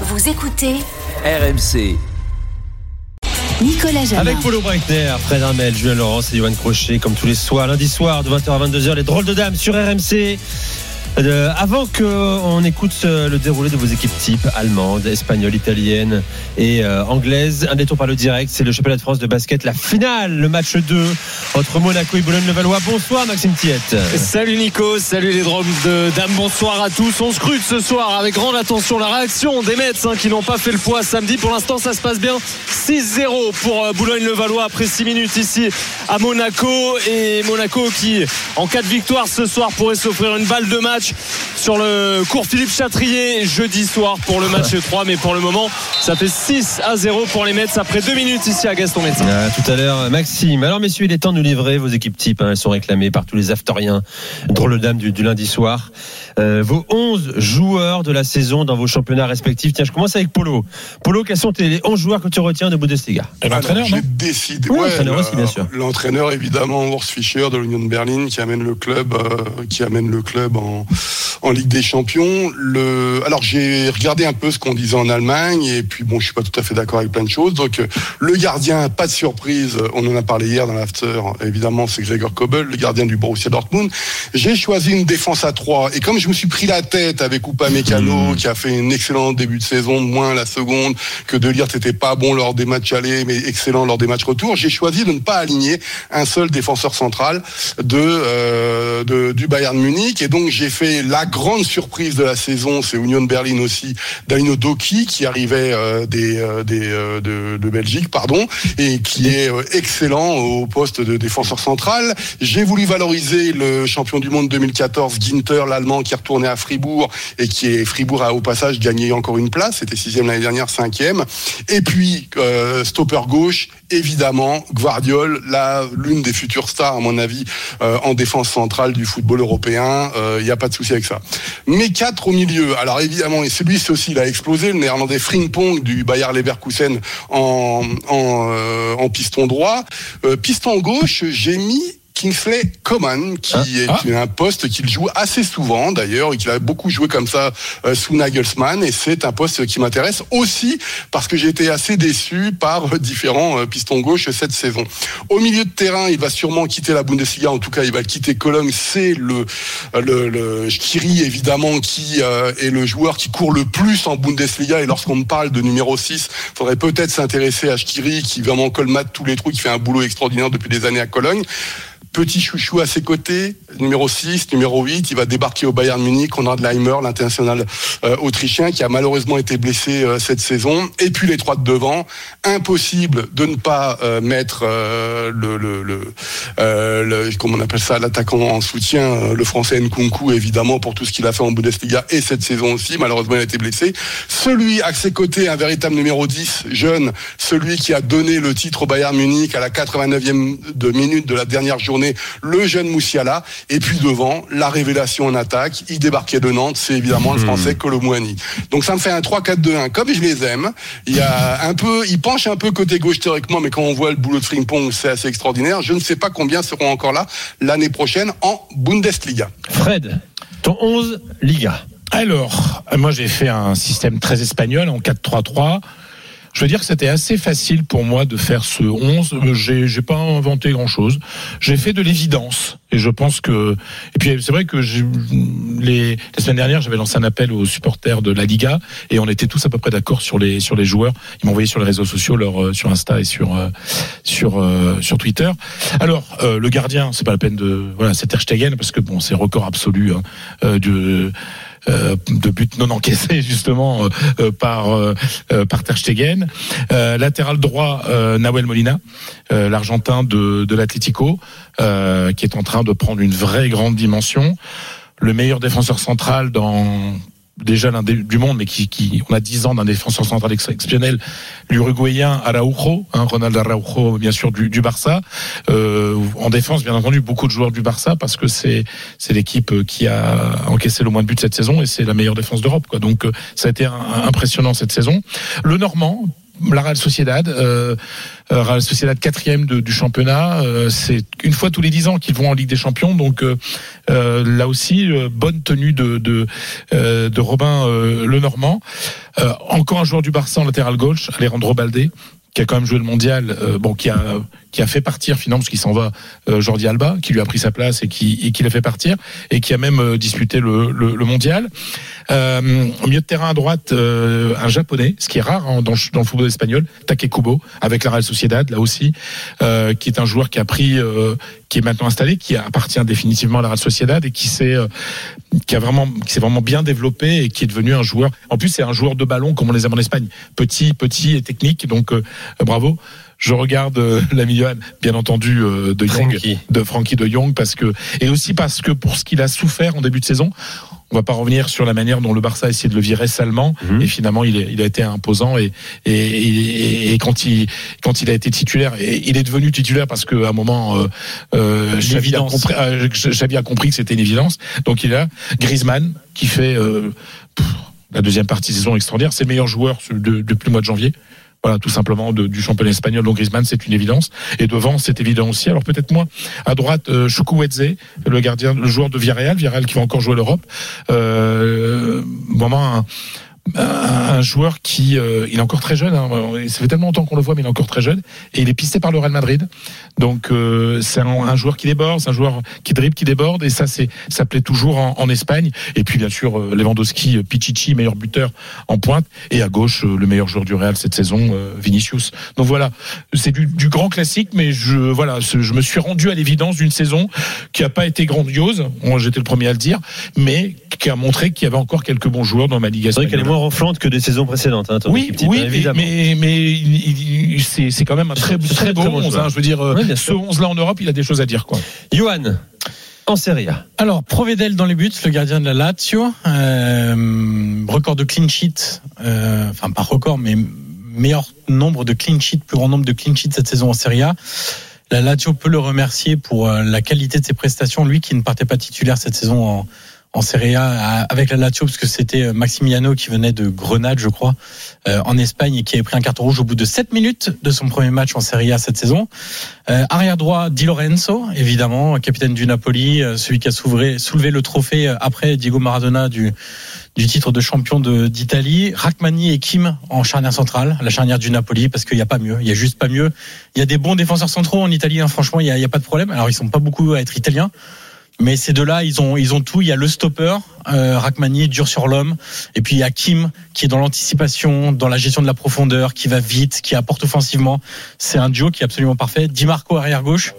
Vous écoutez RMC. Nicolas Jamin. Avec Polo Breitner, Fred Armel, Julien Laurence et Johan Crochet, comme tous les soirs, lundi soir de 20h à 22h, les drôles de dames sur RMC. Euh, avant qu'on écoute euh, le déroulé de vos équipes type allemandes, espagnoles, italiennes et euh, anglaises, un détour par le direct, c'est le championnat de France de basket, la finale, le match 2 entre Monaco et Boulogne-le-Valois. Bonsoir Maxime Tiette. Salut Nico, salut les drôles de dames, bonsoir à tous. On scrute ce soir avec grande attention la réaction des Mets hein, qui n'ont pas fait le poids samedi. Pour l'instant, ça se passe bien. 6-0 pour euh, Boulogne-le-Valois après 6 minutes ici à Monaco. Et Monaco qui, en cas de victoire ce soir, pourrait s'offrir une balle de match sur le cours Philippe Chatrier jeudi soir pour le match 3. Mais pour le moment, ça fait 6 à 0 pour les Mets après 2 minutes ici à Gaston Médecin. Ah, tout à l'heure, Maxime. Alors, messieurs, il est temps de nous livrer vos équipes types. hein. Elles sont réclamées par tous les afteriens, drôles de dames du, du lundi soir. Euh, vos 11 joueurs de la saison dans vos championnats respectifs. Tiens, je commence avec Polo. Polo, quels sont tes 11 joueurs que tu retiens de Bundesliga? L'entraîneur, J'ai décidé. Oui, ouais, l'entraîneur le- aussi, bien sûr. L'entraîneur, évidemment, Urs Fischer de l'Union de Berlin, qui amène le club, euh, qui amène le club en, en Ligue des Champions. Le, alors, j'ai regardé un peu ce qu'on disait en Allemagne, et puis bon, je suis pas tout à fait d'accord avec plein de choses. Donc, euh, le gardien, pas de surprise, on en a parlé hier dans l'after. Évidemment, c'est Gregor Kobel, le gardien du Borussia Dortmund. J'ai choisi une défense à 3 et comme je me suis pris la tête avec Upamecano, Mmh. qui a fait un excellent début de saison, moins la seconde, que de lire n'était pas bon lors des matchs allés, mais excellent lors des matchs retour. J'ai choisi de ne pas aligner un seul défenseur central de, euh, de- du Bayern Munich. Et donc j'ai fait la grande surprise de la saison, c'est Union Berlin aussi, Danilo Doki, qui arrivait euh, des, euh, des, euh, de, de Belgique, pardon, et qui est excellent au poste de défenseur central. J'ai voulu valoriser le champion du monde 2014, Ginter, l'Allemand, qui est retourné à Fribourg et qui est Fribourg a au passage gagné encore une place. C'était sixième l'année dernière, cinquième. Et puis euh, stopper gauche, évidemment, Guardiol, là l'une des futures stars à mon avis euh, en défense centrale du football européen. Il n'y a pas de souci avec ça. Mais quatre au milieu. Alors évidemment, et celui ci aussi il a explosé, le néerlandais Frimpong du Bayer Leverkusen en, en, euh, piston droit. Euh, piston gauche, j'ai mis Kingsley Coman, qui Ah. est un poste qu'il joue assez souvent d'ailleurs, et qu'il a beaucoup joué comme ça euh, sous Nagelsmann, et c'est un poste qui m'intéresse aussi parce que j'ai été assez déçu par euh, différents euh, pistons gauche cette saison. Au milieu de terrain, il va sûrement quitter la Bundesliga, en tout cas il va quitter Cologne, c'est le, le, le évidemment qui euh, est le joueur qui court le plus en Bundesliga, et lorsqu'on me parle de numéro 6, faudrait peut-être s'intéresser à Skiri qui vraiment colmate tous les trous, qui fait un boulot extraordinaire depuis des années à Cologne. Petit chouchou à ses côtés, numéro 6, numéro 8, il va débarquer au Bayern Munich, Konrad Leimer, l'international euh, autrichien, qui a malheureusement été blessé euh, cette saison. Et puis les trois de devant, impossible de ne pas euh, mettre le, le, le, le- comment on appelle ça, l'attaquant en soutien, le français Nkunku, évidemment, pour tout ce qu'il a fait en Bundesliga et cette saison aussi. Malheureusement, il a été blessé. Celui à ses côtés, un véritable numéro 10, jeune, celui qui a donné le titre au Bayern Munich à la 89e de minute de la dernière journée, le jeune Moussiala. Et puis devant, la révélation en attaque. Il débarquait de Nantes, c'est évidemment le français Colomouani. Donc ça me fait un 3-4-2-1. Comme je les aime, il y a un peu, il penche un peu côté gauche théoriquement, mais quand on voit le boulot de Frimpong, c'est assez extraordinaire. Je ne sais pas combien seront encore là l'année prochaine en Bundesliga. Fred, ton 11 Liga. Alors, moi j'ai fait un système très espagnol en 4-3-3. Je veux dire que c'était assez facile pour moi de faire ce 11. Euh, J'ai, j'ai pas inventé grand chose. J'ai fait de l'évidence. Et je pense que, et puis c'est vrai que j'ai- les, la semaine dernière, j'avais lancé un appel aux supporters de la Liga et on était tous à peu près d'accord sur les, sur les joueurs. Ils m'ont envoyé sur les réseaux sociaux, leur, euh, sur Insta et sur, euh, sur, sur Twitter. Alors, euh, le gardien, c'est pas la peine de, voilà, c'est Ter parce que bon, c'est record absolu, hein, de, de buts non encaissés justement euh, euh, par euh, euh, par Ter Stegen. Euh, latéral droit euh, Nahuel Molina, euh, l'Argentin de de l'Atlético, euh, qui est en train de prendre une vraie grande dimension. Le meilleur défenseur central dans déjà l'un du monde, mais qui, qui on a 10 ans d'un défenseur central ex- exceptionnel, l'Uruguayen Araujo, hein, Ronald Araujo, bien sûr du, Barça. Euh, en défense, bien entendu, beaucoup de joueurs du Barça parce que c'est c'est l'équipe qui a encaissé le moins de buts cette saison et c'est la meilleure défense d'Europe. Quoi. Donc euh, ça a été impressionnant cette saison. Le Normand. La Real Sociedad, euh, euh, Real Sociedad quatrième du championnat. Euh, c'est une fois tous les dix ans qu'ils vont en Ligue des Champions, donc euh, euh, là aussi euh, bonne tenue de de, de Robin Lenormand. Euh, encore un joueur du Barça en latéral gauche, Alejandro Balde qui a quand même joué le mondial, bon, qui a qui a fait partir finalement parce qu'il s'en va euh, Jordi Alba, qui lui a pris sa place et qui l'a fait partir et qui a même euh, disputé le, mondial. Euh, au milieu de terrain à droite, un japonais, ce qui est rare hein, dans, le- football espagnol, Takekubo, avec la Real Sociedad, là aussi, qui est un joueur qui a pris, qui est maintenant installé, qui appartient définitivement à la Real Sociedad et qui s'est, qui a vraiment, qui s'est vraiment bien développé et qui est devenu un joueur. En plus, c'est un joueur de ballon comme on les aime en Espagne, petit, petit et technique. Donc, bravo. Je regarde euh, l'ami Johan, bien entendu, euh, de Young, Frankie. de Frankie de Jong, parce que et aussi parce que pour ce qu'il a souffert en début de saison, on va pas revenir sur la manière dont le Barça a essayé de le virer salement Mhm. et finalement il, est, il a été imposant et, et, et, et quand il quand il a été titulaire et il est devenu titulaire parce qu'à un moment euh, euh, Xavi, a L'évidence. compris, euh, Xavi a compris que c'était une évidence donc il est là Griezmann qui fait pff, la deuxième partie de saison extraordinaire c'est le meilleur joueur de- depuis le mois de janvier voilà, tout simplement du championnat espagnol. Donc Griezmann, c'est une évidence. Et devant, c'est évident aussi. Alors peut-être moins. À droite, euh, le gardien, le joueur de Villarreal, Villarreal qui va encore jouer l'Europe. Euh, un joueur qui, euh, il est encore très jeune. Hein, ça fait tellement longtemps qu'on le voit, mais il est encore très jeune. Et il est pisté par le Real Madrid. Donc euh, c'est un, un joueur qui déborde, c'est un joueur qui dribble, qui déborde. Et ça, c'est ça plaît toujours en, en Espagne. Et puis bien sûr, euh, Lewandowski, euh, Pichichi, meilleur buteur en pointe. Et à gauche, euh, le meilleur joueur du Real cette saison, Vinicius. Donc voilà, c'est du, du grand classique, mais je voilà, je me suis rendu à l'évidence d'une saison qui a pas été grandiose. Bon, J'étais le premier à le dire, mais qui a montré qu'il y avait encore quelques bons joueurs dans ma ligue espagnole. Moins renflante que des saisons précédentes. Hein, Oui, oui, mais, c'est quand même un très, très, très, beau très bon 11. joueur. hein. je veux dire, euh, Oui, ce sûr. 11 là en Europe, il a des choses à dire, quoi. Johan, en Serie A. Alors, Provedel dans les buts, le gardien de la Lazio. Euh, record de clean sheet. euh, enfin, pas record, mais meilleur nombre de clean sheet, plus grand nombre de clean sheet cette saison en Serie A. La Lazio peut le remercier pour la qualité de ses prestations. Lui qui ne partait pas titulaire cette saison en, en Serie A avec la Lazio, parce que c'était euh, Maximiano qui venait de Grenade, je crois, euh, en Espagne et qui avait pris un carton rouge au bout de 7 minutes de son premier match en Serie A cette saison. Euh, arrière droit, Di Lorenzo, évidemment, capitaine du Napoli, euh, celui qui a soulevé, le trophée euh, après Diego Maradona du, du titre de champion d'Italie. Rachmani et Kim en charnière centrale, la charnière du Napoli, parce qu'il n'y a pas mieux. Il y a juste pas mieux. Il y a des bons défenseurs centraux en Italie, hein, franchement, il n'y a pas de problème. Alors, ils sont pas beaucoup à être italiens. Mais ces deux-là, ils ont, ils ont tout. Il y a le stopper, euh, Rachmani, dur sur l'homme. Et puis il y a Kim, qui est dans l'anticipation, dans la gestion de la profondeur, qui va vite, qui apporte offensivement. C'est un duo qui est absolument parfait. Di Marco arrière gauche.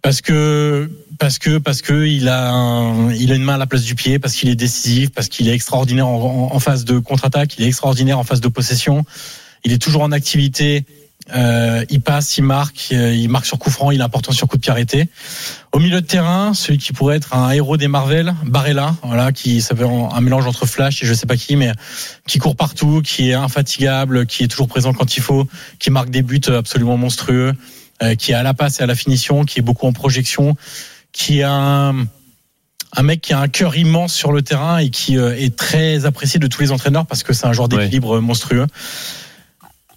Parce que, parce que, parce que il a, un- il a une main à la place du pied, parce qu'il est décisif, parce qu'il est extraordinaire en, en- en phase de contre-attaque, il est extraordinaire en phase de possession. Il est toujours en activité. Euh, il passe, il marque, euh, il marque sur coup franc, il est important sur coup de pied arrêté. Au milieu de terrain, celui qui pourrait être un héros des Marvel, Barella, voilà, qui ça fait un mélange entre Flash et je sais pas qui, mais qui court partout, qui est infatigable, qui est toujours présent quand il faut, qui marque des buts absolument monstrueux, euh, qui est à la passe et à la finition, qui est beaucoup en projection, qui a un, un mec qui a un cœur immense sur le terrain et qui euh, est très apprécié de tous les entraîneurs parce que c'est un genre Ouais. d'équilibre monstrueux.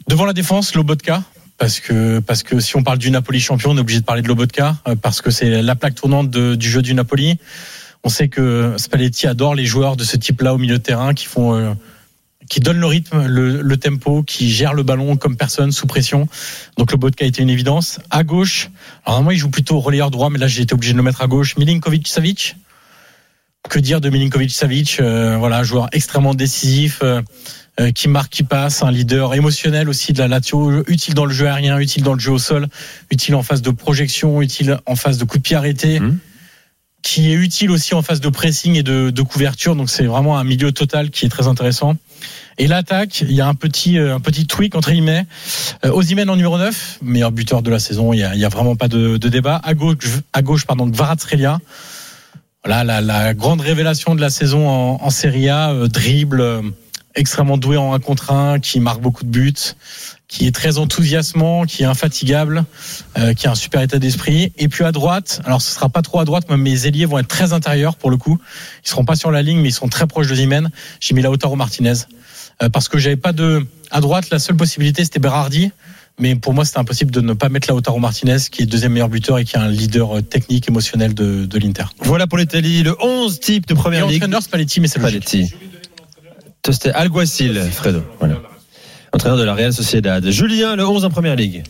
Devant la défense, Lobotka. Parce que, parce que si on parle du Napoli champion, on est obligé de parler de Lobotka, euh, parce que c'est la plaque tournante du jeu du Napoli. On sait que Spalletti adore les joueurs de ce type-là au milieu de terrain qui font, euh, qui donnent le rythme, le, tempo, qui gèrent le ballon comme personne sous pression. Donc Lobotka été une évidence. À gauche, alors moi il joue plutôt relayeur droit, mais là j'ai été obligé de le mettre à gauche. Milinkovic Savic. Que dire de Milinkovic Savic euh, Voilà, joueur extrêmement décisif. euh, qui marque, qui passe, un leader émotionnel aussi de la Lazio, utile dans le jeu aérien, utile dans le jeu au sol, utile en phase de projection, utile en phase de coup de pied arrêté, Mhm. qui est utile aussi en phase de pressing et de, de couverture. Donc c'est vraiment un milieu total qui est très intéressant. Et l'attaque, il y a un petit euh, un petit tweak entre guillemets. Euh, Osimhen en numéro 9, meilleur buteur de la saison. Il y a, il y a vraiment pas de, de débat. À gauche, à gauche pardon, Kvaratskhelia. Voilà la, la grande révélation de la saison en, en Serie A, euh, dribble. Extrêmement doué en un contre un, qui marque beaucoup de buts, qui est très enthousiasmant, qui est infatigable, euh, qui a un super état d'esprit. Et puis à droite, alors ce sera pas trop à droite, mais mes ailiers vont être très intérieurs pour le coup. Ils seront pas sur la ligne, mais ils sont très proches de Zimen. J'ai mis Lautaro Martinez. Euh, parce que j'avais pas de À droite, la seule possibilité, c'était Berardi. Mais pour moi, c'était impossible de ne pas mettre Lautaro Martinez, qui est deuxième meilleur buteur et qui est un leader euh, technique, émotionnel de, de l'Inter. Voilà pour l'Italie, le 11 type de Et première ligue. entraîneur, Spalletti, mais c'est logique. Spalletti. C'était Alguacil, Fredo. Voilà. Entraîneur de la Real Sociedad. Julien, le 11 en première ligue.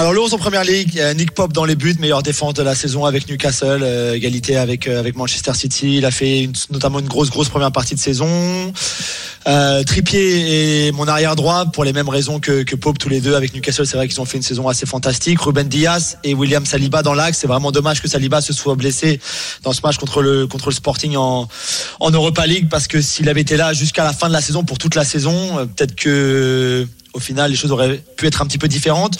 Alors le 11 en première ligue, a Nick Pop dans les buts, meilleure défense de la saison avec Newcastle, euh, égalité avec euh, avec Manchester City. Il a fait une- notamment une grosse grosse première partie de saison. Euh, Trippier est mon arrière droit pour les mêmes raisons que, que Pope tous les deux avec Newcastle. C'est vrai qu'ils ont fait une saison assez fantastique. Ruben Diaz et William Saliba dans l'axe. C'est vraiment dommage que Saliba se soit blessé dans ce match contre le contre le Sporting en en Europa League parce que s'il avait été là jusqu'à la fin de la saison pour toute la saison, euh, peut-être que au final les choses auraient pu être un petit peu différentes.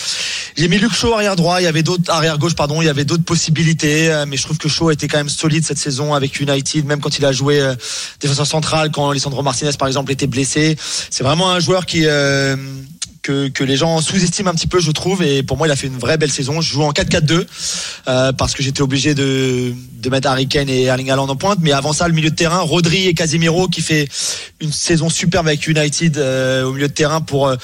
J'ai mis Luke Shaw arrière droit, il y avait d'autres arrière gauche pardon, il y avait d'autres possibilités euh, mais je trouve que Shaw était quand même solide cette saison avec United même quand il a joué euh, défenseur central quand Lisandro Martinez par exemple était blessé. C'est vraiment un joueur qui euh, que, les gens sous-estiment un petit peu, je trouve. Et pour moi, il a fait une vraie belle saison. Je joue en 4-4-2 euh, parce que j'étais obligé de, de mettre Harry Kane et Erling Haaland en pointe. Mais avant ça, le milieu de terrain, Rodri et Casemiro qui fait une saison superbe avec United euh, au milieu de terrain pour euh,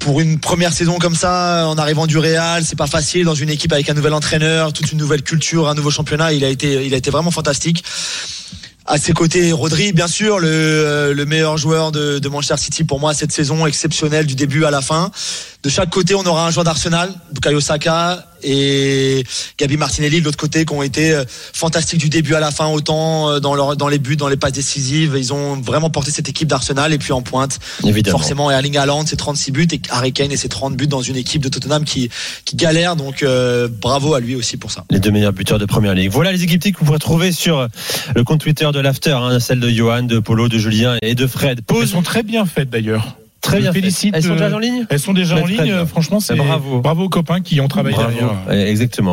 pour une première saison comme ça, en arrivant du Real, c'est pas facile dans une équipe avec un nouvel entraîneur, toute une nouvelle culture, un nouveau championnat. Il a été, il a été vraiment fantastique. À ses côtés, Rodri, bien sûr, le, euh, le meilleur joueur de, de Manchester City pour moi cette saison, exceptionnelle du début à la fin. De chaque côté, on aura un joueur d'Arsenal, Bukayo Saka et Gabi Martinelli de l'autre côté, qui ont été euh, fantastiques du début à la fin, autant euh, dans, leur, dans les buts, dans les passes décisives. Ils ont vraiment porté cette équipe d'Arsenal et puis en pointe, Évidemment. forcément Erling Haaland, ses 36 buts et Harry Kane et ses 30 buts dans une équipe de Tottenham qui, qui galère. Donc euh, bravo à lui aussi pour ça. Les deux meilleurs buteurs de première ligue. Voilà les équipes types que vous pourrez trouver sur le compte Twitter de l'After, hein, celle de Johan, de Polo, de Julien et de Fred. Elles Pause sont très bien faites d'ailleurs. Très bien. félicite, Elles sont euh, déjà en ligne Elles sont déjà en ligne. Franchement, c'est Bravo. bravo aux copains qui ont travaillé Bravo. derrière. Exactement.